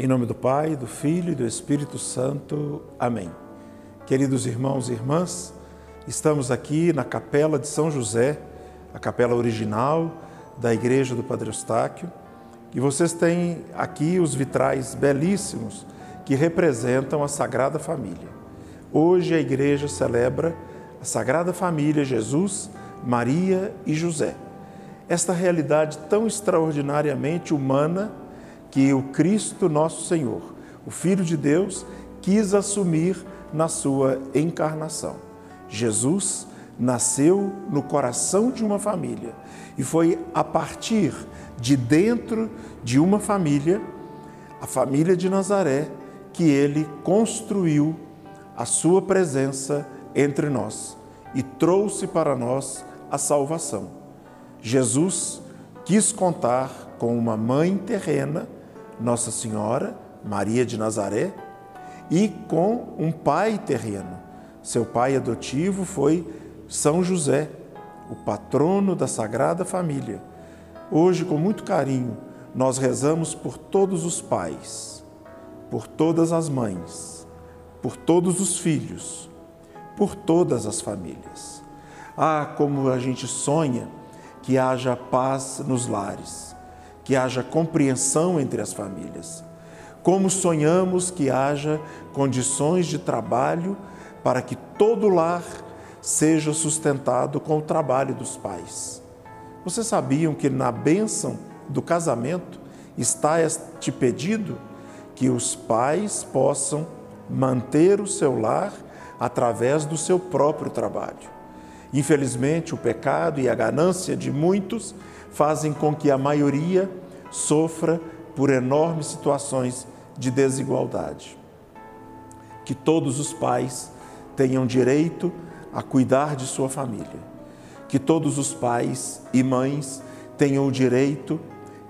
Em nome do Pai, do Filho e do Espírito Santo. Amém. Queridos irmãos e irmãs, estamos aqui na capela de São José, a capela original da Igreja do Padre Eustáquio, e vocês têm aqui os vitrais belíssimos que representam a Sagrada Família. Hoje a igreja celebra a Sagrada Família, Jesus, Maria e José. Esta realidade tão extraordinariamente humana que o Cristo nosso Senhor, o Filho de Deus, quis assumir na sua encarnação. Jesus nasceu no coração de uma família e foi a partir de dentro de uma família, a família de Nazaré, que ele construiu a sua presença entre nós e trouxe para nós a salvação. Jesus quis contar com uma mãe terrena nossa Senhora, Maria de Nazaré, e com um pai terreno. Seu pai adotivo foi São José, o patrono da Sagrada Família. Hoje, com muito carinho, nós rezamos por todos os pais, por todas as mães, por todos os filhos, por todas as famílias. Ah, como a gente sonha que haja paz nos lares que haja compreensão entre as famílias. Como sonhamos que haja condições de trabalho para que todo lar seja sustentado com o trabalho dos pais. Vocês sabiam que na bênção do casamento está este pedido que os pais possam manter o seu lar através do seu próprio trabalho. Infelizmente, o pecado e a ganância de muitos fazem com que a maioria sofra por enormes situações de desigualdade. Que todos os pais tenham direito a cuidar de sua família. Que todos os pais e mães tenham o direito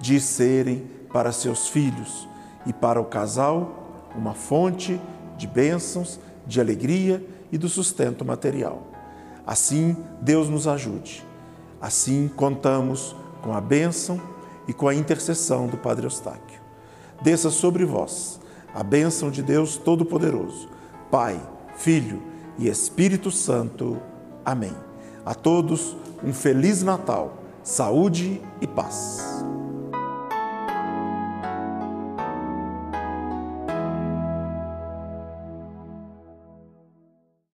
de serem para seus filhos e para o casal uma fonte de bênçãos, de alegria e do sustento material. Assim, Deus nos ajude. Assim, contamos com a bênção e com a intercessão do Padre Eustáquio. Desça sobre vós a bênção de Deus Todo-Poderoso, Pai, Filho e Espírito Santo. Amém. A todos um feliz Natal, saúde e paz.